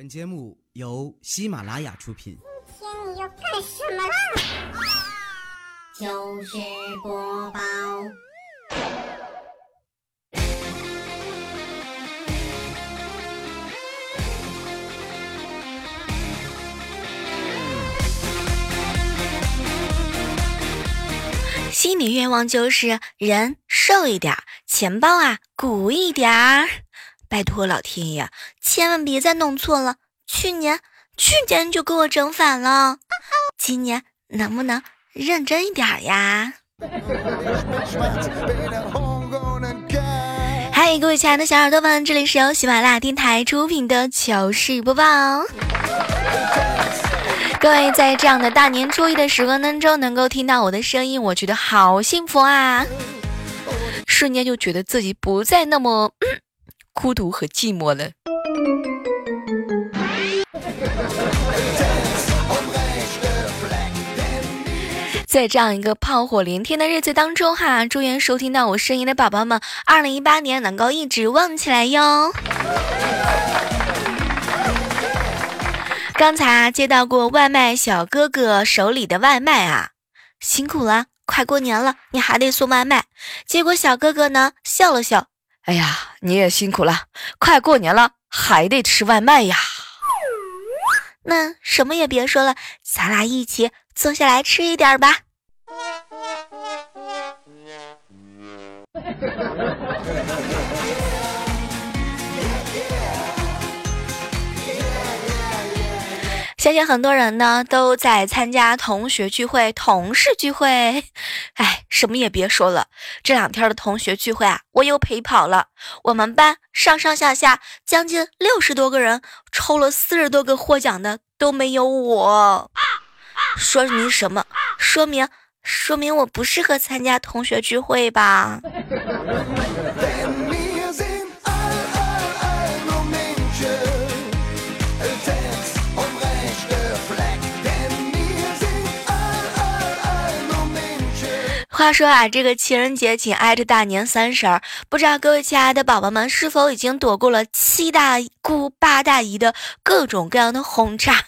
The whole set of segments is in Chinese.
本节目由喜马拉雅出品。今天你要干什么啦？就是播报。心理愿望就是人瘦一点儿，钱包啊鼓一点儿。拜托老天爷，千万别再弄错了。去年去年就给我整反了，今年能不能认真一点儿呀？嗨，各位亲爱的小耳朵们，这里是由喜马拉雅电台出品的糗事播报。各位在这样的大年初一的时光当中，能够听到我的声音，我觉得好幸福啊！瞬间就觉得自己不再那么、孤独和寂寞了。在这样一个炮火连天的日子当中，哈，祝愿收听到我声音的宝宝们，二零一八年能够一直旺起来哟。刚才啊，接到过外卖小哥哥手里的外卖啊，辛苦了，快过年了，你还得送外卖。结果小哥哥呢笑了笑，哎呀，你也辛苦了，快过年了，还得吃外卖呀。那什么也别说了，咱俩一起坐下来吃一点吧。相信很多人呢都在参加同学聚会、同事聚会。哎，什么也别说了，这两天的同学聚会啊，我又陪跑了。我们班上上下下将近六十多个人，抽了四十多个获奖的都没有我。说明什么？说明说明我不适合参加同学聚会吧？话说啊，这个情人节紧挨着大年三十儿，不知道各位亲爱的宝宝们是否已经躲过了七大姑八大姨的各种各样的轰炸？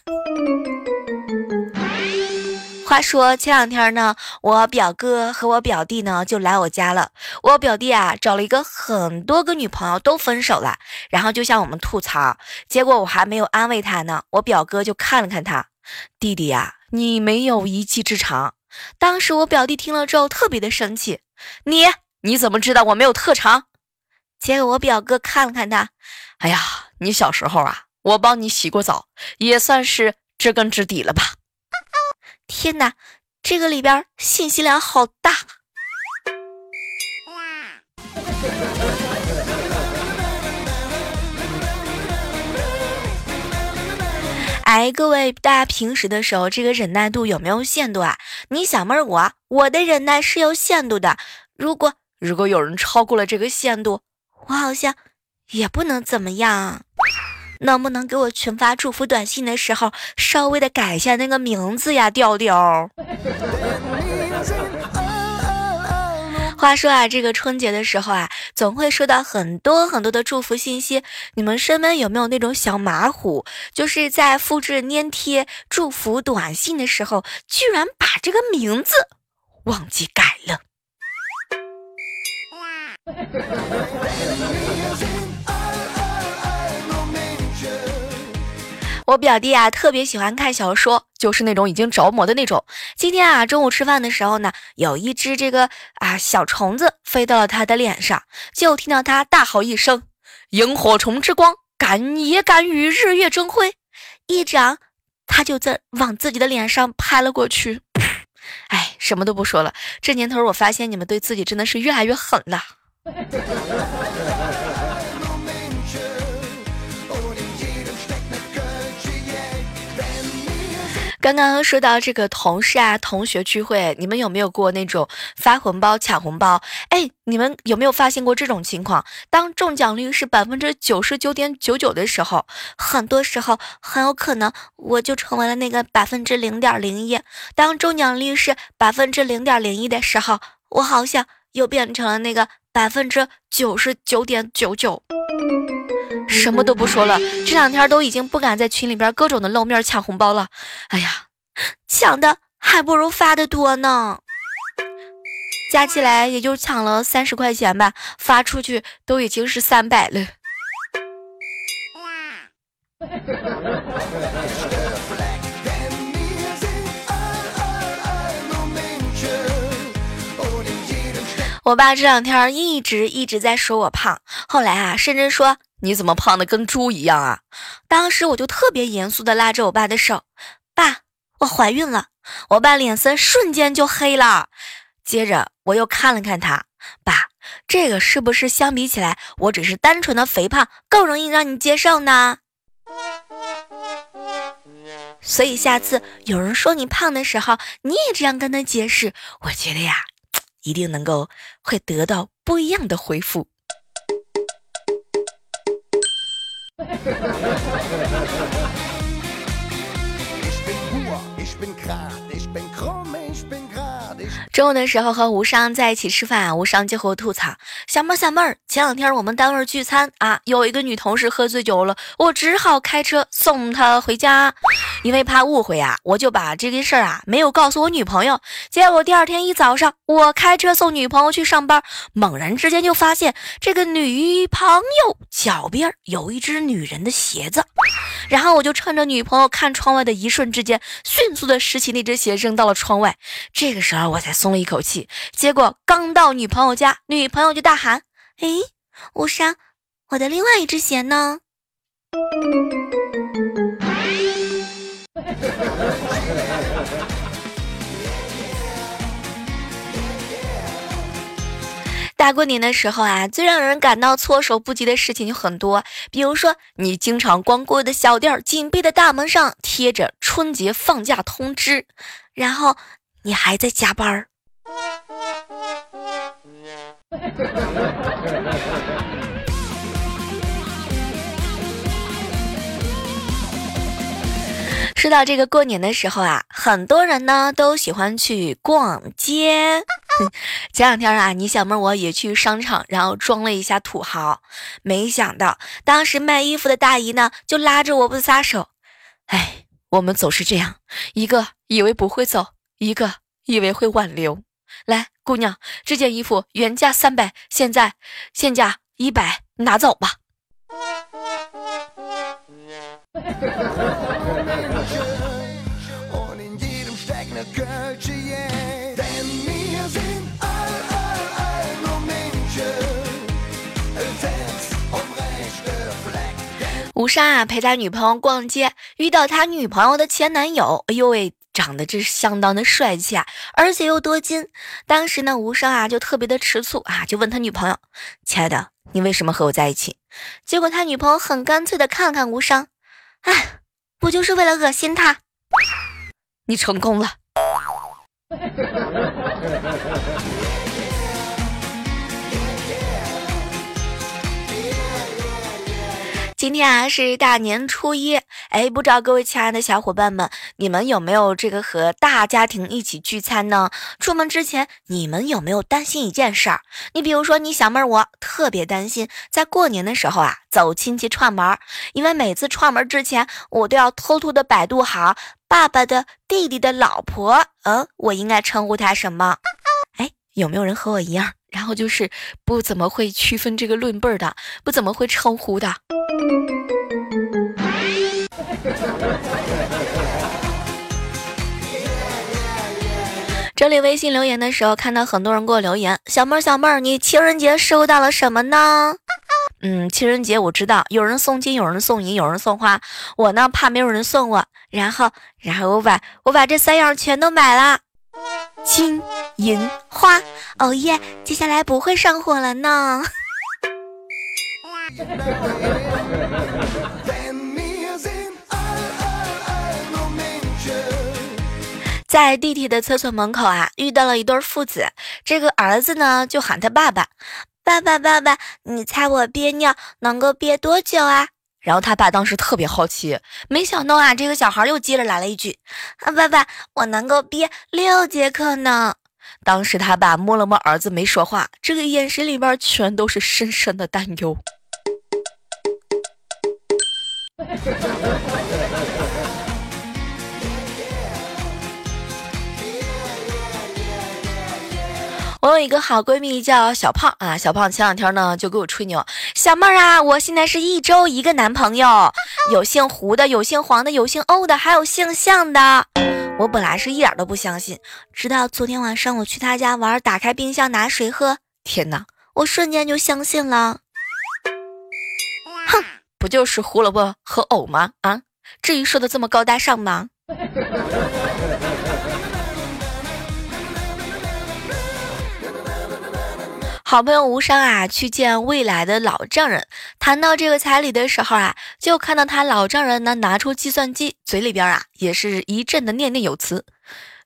话说前两天呢，我表哥和我表弟呢就来我家了。我表弟啊找了一个很多个女朋友都分手了，然后就向我们吐槽。结果我还没有安慰他呢，我表哥就看了看他，弟弟呀，你没有一技之长。当时我表弟听了之后特别的生气，你你怎么知道我没有特长？结果我表哥看了看他，哎呀，你小时候啊，我帮你洗过澡，也算是知根知底了吧？天哪，这个里边信息量好大。哎，各位，大家平时的时候，这个忍耐度有没有限度啊？你小妹儿，我我的忍耐是有限度的。如果如果有人超过了这个限度，我好像也不能怎么样。能不能给我群发祝福短信的时候，稍微的改一下那个名字呀，调调？话说啊，这个春节的时候啊，总会收到很多很多的祝福信息。你们身边有没有那种小马虎，就是在复制粘贴祝福短信的时候，居然把这个名字忘记改了？我表弟啊，特别喜欢看小说，就是那种已经着魔的那种。今天啊，中午吃饭的时候呢，有一只这个啊小虫子飞到了他的脸上，就听到他大吼一声：“萤火虫之光，敢也敢与日月争辉！”一掌，他就在往自己的脸上拍了过去。哎，什么都不说了，这年头我发现你们对自己真的是越来越狠了。刚刚说到这个同事啊、同学聚会，你们有没有过那种发红包抢红包？哎，你们有没有发现过这种情况？当中奖率是百分之九十九点九九的时候，很多时候很有可能我就成为了那个百分之零点零一。当中奖率是百分之零点零一的时候，我好像又变成了那个百分之九十九点九九。什么都不说了，这两天都已经不敢在群里边各种的露面抢红包了。哎呀，抢的还不如发的多呢，加起来也就抢了三十块钱吧，发出去都已经是三百了。我爸这两天一直一直在说我胖，后来啊，甚至说你怎么胖的跟猪一样啊？当时我就特别严肃的拉着我爸的手，爸，我怀孕了。我爸脸色瞬间就黑了，接着我又看了看他，爸，这个是不是相比起来，我只是单纯的肥胖更容易让你接受呢？所以下次有人说你胖的时候，你也这样跟他解释，我觉得呀。一定能够会得到不一样的回复。Ich bin pur, ich bin krank, ich bin krank. 中午的时候和无伤在一起吃饭，无伤就和我吐槽：“小妹儿，小妹儿，前两天我们单位聚餐啊，有一个女同事喝醉酒了，我只好开车送她回家。因为怕误会啊，我就把这件事儿啊没有告诉我女朋友。结果第二天一早上，我开车送女朋友去上班，猛然之间就发现这个女朋友脚边有一只女人的鞋子，然后我就趁着女朋友看窗外的一瞬之间，迅速的拾起那只鞋扔到了窗外。这个时候我才。松了一口气，结果刚到女朋友家，女朋友就大喊：“哎，吴莎，我的另外一只鞋呢？”大过年的时候啊，最让人感到措手不及的事情就很多，比如说你经常光顾的小店紧闭的大门上贴着春节放假通知，然后你还在加班儿。说到这个过年的时候啊，很多人呢都喜欢去逛街。前两天啊，你小妹我也去商场，然后装了一下土豪，没想到当时卖衣服的大姨呢就拉着我不撒手。哎，我们总是这样，一个以为不会走，一个以为会挽留。来，姑娘，这件衣服原价三百，现在现价一百，拿走吧。吴莎啊，陪他女朋友逛街，遇到他女朋友的前男友，哎呦喂！长得这是相当的帅气啊，而且又多金。当时呢，无伤啊就特别的吃醋啊，就问他女朋友：“亲爱的，你为什么和我在一起？”结果他女朋友很干脆的看了看无伤，哎，不就是为了恶心他？你成功了。今天啊是大年初一，哎，不知道各位亲爱的小伙伴们，你们有没有这个和大家庭一起聚餐呢？出门之前，你们有没有担心一件事儿？你比如说，你小妹儿，我特别担心在过年的时候啊走亲戚串门，因为每次串门之前，我都要偷偷的百度好爸爸的弟弟的老婆，嗯，我应该称呼他什么？哎，有没有人和我一样？然后就是不怎么会区分这个论辈儿的，不怎么会称呼的。这里微信留言的时候，看到很多人给我留言：“小妹儿，小妹儿，你情人节收到了什么呢？”嗯，情人节我知道有人送金，有人送银，有人送花。我呢怕没有人送我，然后，然后我把我把这三样全都买了。金银花，哦耶！接下来不会上火了呢。在地铁的厕所门口啊，遇到了一对父子。这个儿子呢，就喊他爸爸：“爸爸，爸爸，你猜我憋尿能够憋多久啊？”然后他爸当时特别好奇，没想到啊，这个小孩又接着来了一句：“啊，爸爸，我能够憋六节课呢。”当时他爸摸了摸儿子，没说话，这个眼神里边全都是深深的担忧。我有一个好闺蜜叫小胖啊，小胖前两天呢就给我吹牛，小妹儿啊，我现在是一周一个男朋友，有姓胡的，有姓黄的，有姓欧的，还有姓向的。我本来是一点都不相信，直到昨天晚上我去他家玩，打开冰箱拿水喝，天哪，我瞬间就相信了。哼，不就是胡萝卜和藕吗？啊，至于说的这么高大上吗？好朋友无伤啊，去见未来的老丈人。谈到这个彩礼的时候啊，就看到他老丈人呢拿出计算机，嘴里边啊也是一阵的念念有词。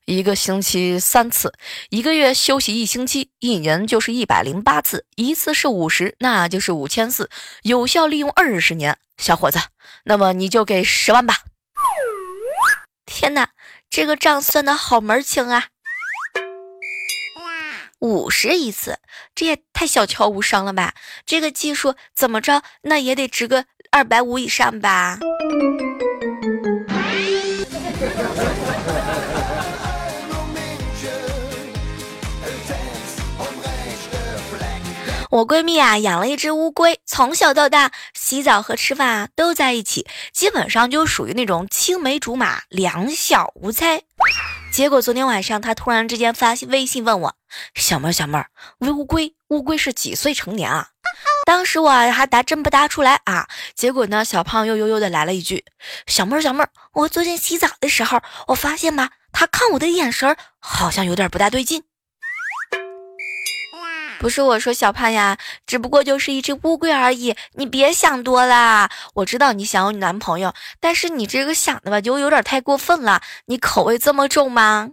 一个星期三次，一个月休息一星期，一年就是一百零八次，一次是五十，那就是五千四，有效利用二十年。小伙子，那么你就给十万吧。天哪，这个账算的好门清啊！五十一次，这也太小瞧无伤了吧？这个技术怎么着，那也得值个二百五以上吧？我闺蜜啊，养了一只乌龟，从小到大洗澡和吃饭啊都在一起，基本上就属于那种青梅竹马，两小无猜。结果昨天晚上，他突然之间发微信问我：“小妹儿，小妹儿，乌龟，乌龟是几岁成年啊？”当时我还答真不答出来啊。结果呢，小胖又悠悠的来了一句：“小妹儿，小妹儿，我昨天洗澡的时候，我发现吧，他看我的眼神好像有点不大对劲。”不是我说小胖呀，只不过就是一只乌龟而已，你别想多了。我知道你想要男朋友，但是你这个想的吧，就有点太过分了。你口味这么重吗？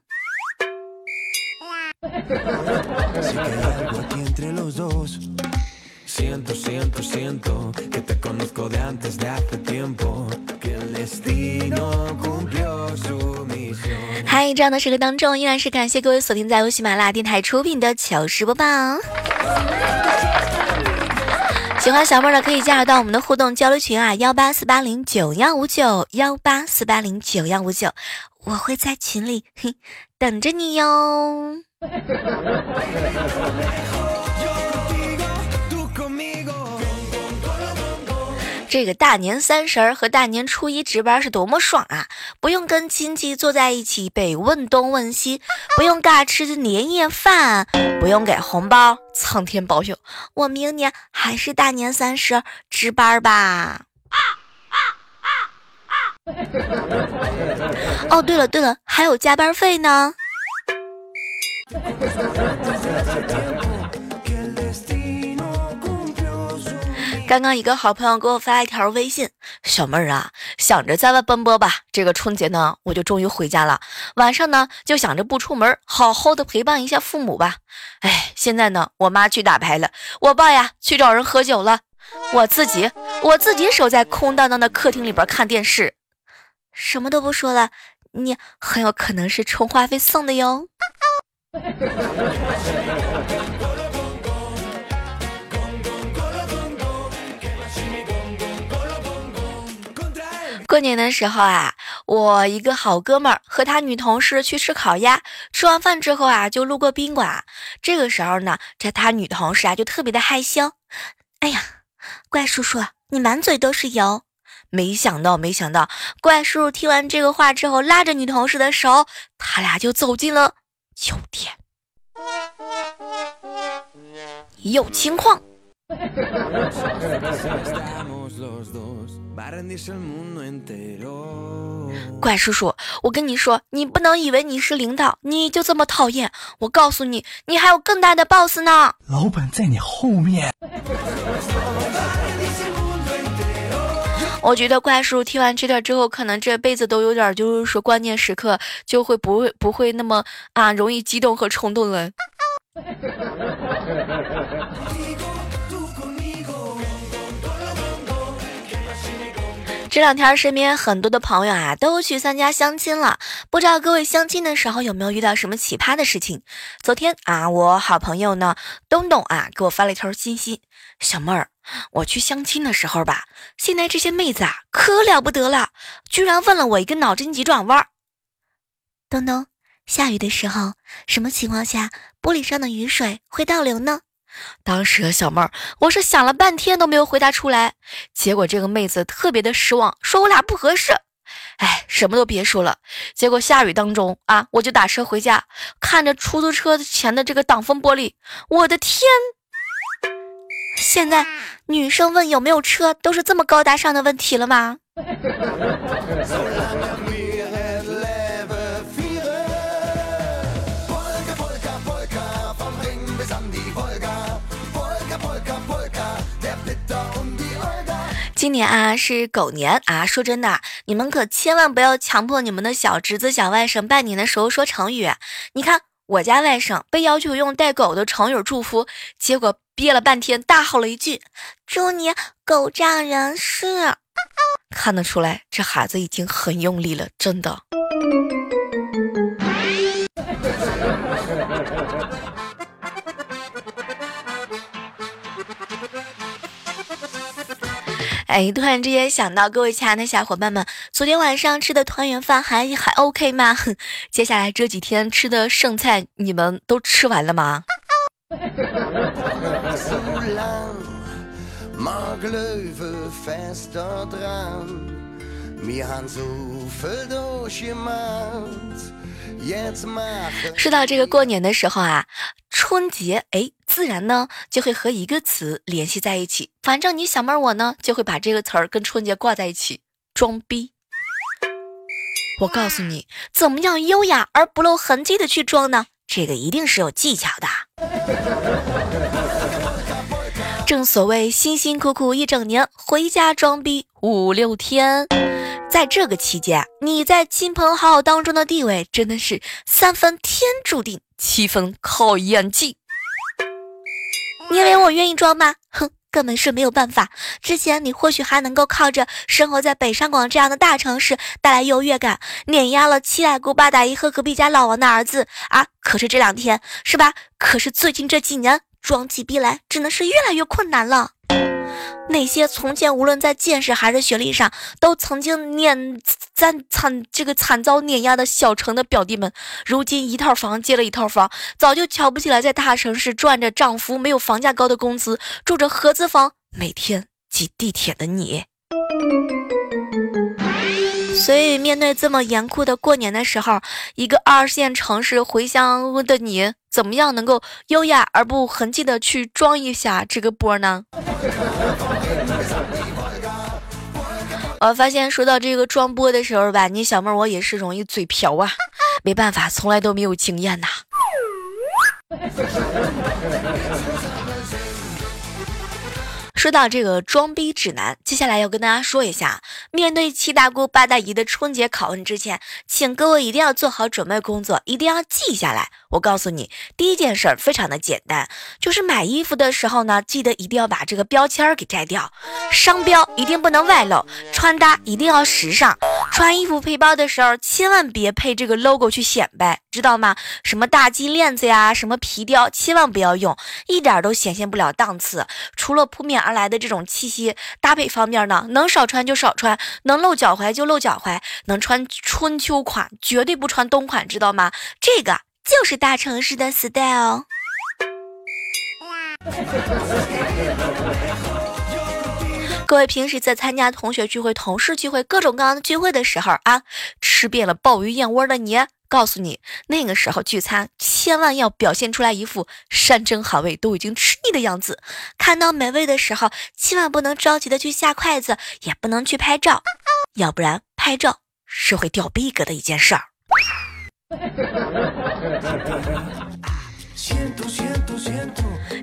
嗨，这样的时刻当中，依然是感谢各位锁定在由喜马拉雅电台出品的糗事播报。喜欢小妹儿的可以加入到我们的互动交流群啊，幺八四八零九幺五九幺八四八零九幺五九，我会在群里嘿等着你哟。这个大年三十儿和大年初一值班是多么爽啊！不用跟亲戚坐在一起被问东问西，不用尬吃的年夜饭，不用给红包。苍天保佑，我明年还是大年三十值班吧。啊啊啊啊哦，对了对了，还有加班费呢。刚刚一个好朋友给我发一条微信，小妹儿啊，想着在外奔波吧。这个春节呢，我就终于回家了。晚上呢，就想着不出门，好好的陪伴一下父母吧。哎，现在呢，我妈去打牌了，我爸呀去找人喝酒了，我自己我自己守在空荡荡的客厅里边看电视，什么都不说了。你很有可能是充话费送的哟。过年的时候啊，我一个好哥们儿和他女同事去吃烤鸭，吃完饭之后啊，就路过宾馆。这个时候呢，这他女同事啊就特别的害羞。哎呀，怪叔叔，你满嘴都是油！没想到，没想到，怪叔叔听完这个话之后，拉着女同事的手，他俩就走进了酒店。有情况。怪叔叔，我跟你说，你不能以为你是领导，你就这么讨厌。我告诉你，你还有更大的 boss 呢。老板在你后面。我觉得怪叔叔听完这段之后，可能这辈子都有点，就是说关键时刻就会不会不会那么啊容易激动和冲动了。这两天身边很多的朋友啊，都去参加相亲了。不知道各位相亲的时候有没有遇到什么奇葩的事情？昨天啊，我好朋友呢，东东啊，给我发了一条信息：小妹儿，我去相亲的时候吧，现在这些妹子啊，可了不得了，居然问了我一个脑筋急转弯。东东，下雨的时候，什么情况下玻璃上的雨水会倒流呢？当时小妹儿，我是想了半天都没有回答出来。结果这个妹子特别的失望，说我俩不合适。哎，什么都别说了。结果下雨当中啊，我就打车回家，看着出租车前的这个挡风玻璃，我的天！现在女生问有没有车都是这么高大上的问题了吗？今年啊是狗年啊，说真的，你们可千万不要强迫你们的小侄子、小外甥拜年的时候说成语。你看我家外甥被要求用带狗的成语祝福，结果憋了半天，大吼了一句：“祝你狗仗人势。”看得出来，这孩子已经很用力了，真的。哎，突然之间想到，各位亲爱的小伙伴们，昨天晚上吃的团圆饭还还 OK 吗？接下来这几天吃的剩菜，你们都吃完了吗？说到这个过年的时候啊，春节哎，自然呢就会和一个词联系在一起。反正你小妹儿我呢，就会把这个词儿跟春节挂在一起，装逼。我告诉你，怎么样优雅而不露痕迹的去装呢？这个一定是有技巧的。正所谓辛辛苦苦一整年，回家装逼五六天。在这个期间，你在亲朋好友当中的地位真的是三分天注定，七分靠演技。你以为我愿意装吗？哼，根本是没有办法。之前你或许还能够靠着生活在北上广这样的大城市带来优越感，碾压了七大姑八大姨和隔壁家老王的儿子啊！可是这两天是吧？可是最近这几年装起逼来真的是越来越困难了。那些从前无论在见识还是学历上都曾经碾惨惨这个惨遭碾压的小城的表弟们，如今一套房接了一套房，早就瞧不起来在大城市赚着涨幅没有房价高的工资，住着合资房，每天挤地铁的你。所以，面对这么严酷的过年的时候，一个二线城市回乡的你，怎么样能够优雅而不痕迹的去装一下这个波呢？我发现说到这个装波的时候吧，你小妹我也是容易嘴瓢啊，没办法，从来都没有经验呐。说到这个装逼指南，接下来要跟大家说一下，面对七大姑八大姨的春节拷问之前，请各位一定要做好准备工作，一定要记下来。我告诉你，第一件事儿非常的简单，就是买衣服的时候呢，记得一定要把这个标签儿给摘掉，商标一定不能外露，穿搭一定要时尚，穿衣服配包的时候千万别配这个 logo 去显摆，知道吗？什么大金链子呀，什么皮雕，千万不要用，一点都显现不了档次。除了扑面而来的这种气息，搭配方面呢，能少穿就少穿，能露脚踝就露脚踝，能穿春秋款，绝对不穿冬款，知道吗？这个。就是大城市的 style。各位平时在参加同学聚会、同事聚会、各种各样的聚会的时候啊，吃遍了鲍鱼燕窝的你，告诉你，那个时候聚餐千万要表现出来一副山珍海味都已经吃腻的样子。看到美味的时候，千万不能着急的去下筷子，也不能去拍照，要不然拍照是会掉逼格的一件事儿。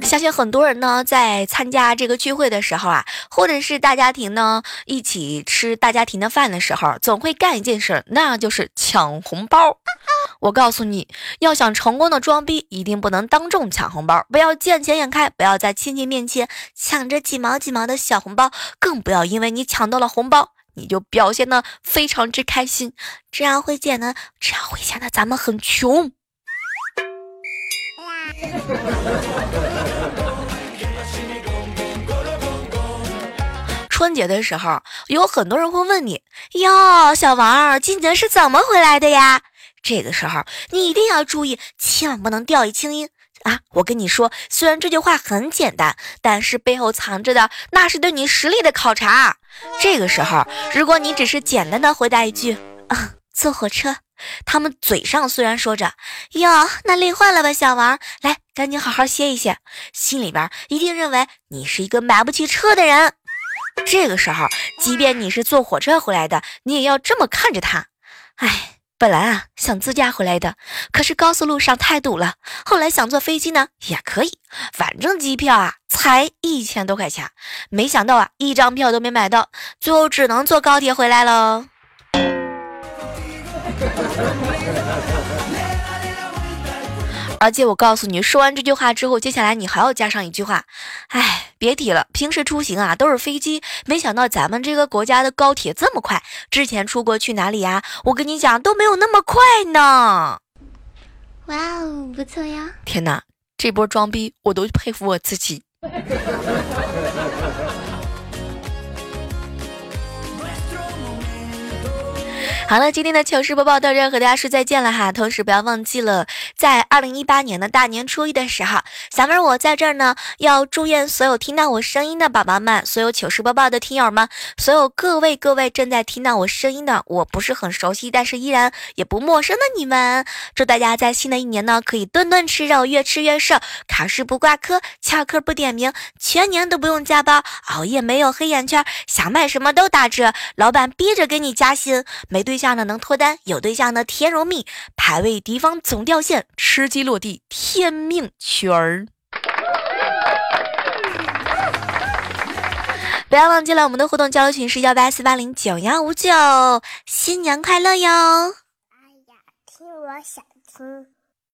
相信很多人呢，在参加这个聚会的时候啊，或者是大家庭呢一起吃大家庭的饭的时候，总会干一件事，那就是抢红包。我告诉你，要想成功的装逼，一定不能当众抢红包，不要见钱眼开，不要在亲戚面前抢着几毛几毛的小红包，更不要因为你抢到了红包，你就表现的非常之开心，这样会显得这样会显得咱们很穷。春节的时候，有很多人会问你：“哟，小王，今年是怎么回来的呀？”这个时候，你一定要注意，千万不能掉以轻心啊！我跟你说，虽然这句话很简单，但是背后藏着的那是对你实力的考察。这个时候，如果你只是简单的回答一句：“啊，坐火车。”他们嘴上虽然说着“哟，那累坏了吧，小王，来，赶紧好好歇一歇”，心里边一定认为你是一个买不起车的人。这个时候，即便你是坐火车回来的，你也要这么看着他。哎，本来啊想自驾回来的，可是高速路上太堵了。后来想坐飞机呢，也可以，反正机票啊才一千多块钱。没想到啊，一张票都没买到，最后只能坐高铁回来喽。而且我告诉你，说完这句话之后，接下来你还要加上一句话。哎，别提了，平时出行啊都是飞机，没想到咱们这个国家的高铁这么快。之前出国去哪里呀？我跟你讲都没有那么快呢。哇哦，不错呀！天哪，这波装逼我都佩服我自己。好了，今天的糗事播报到这儿，和大家说再见了哈。同时不要忘记了，在二零一八年的大年初一的时候，小妹儿我在这儿呢，要祝愿所有听到我声音的宝宝们，所有糗事播报的听友们，所有各位各位正在听到我声音的，我不是很熟悉，但是依然也不陌生的你们，祝大家在新的一年呢，可以顿顿吃肉，越吃越瘦，考试不挂科，翘课不点名，全年都不用加班，熬夜没有黑眼圈，想买什么都打折，老板逼着给你加薪，没对。象呢能脱单，有对象呢甜如蜜，排位敌方总掉线，吃鸡落地天命圈儿。不要忘记了我们的互动交流群是幺八四八零九幺五九，新年快乐哟！哎呀，听我想听。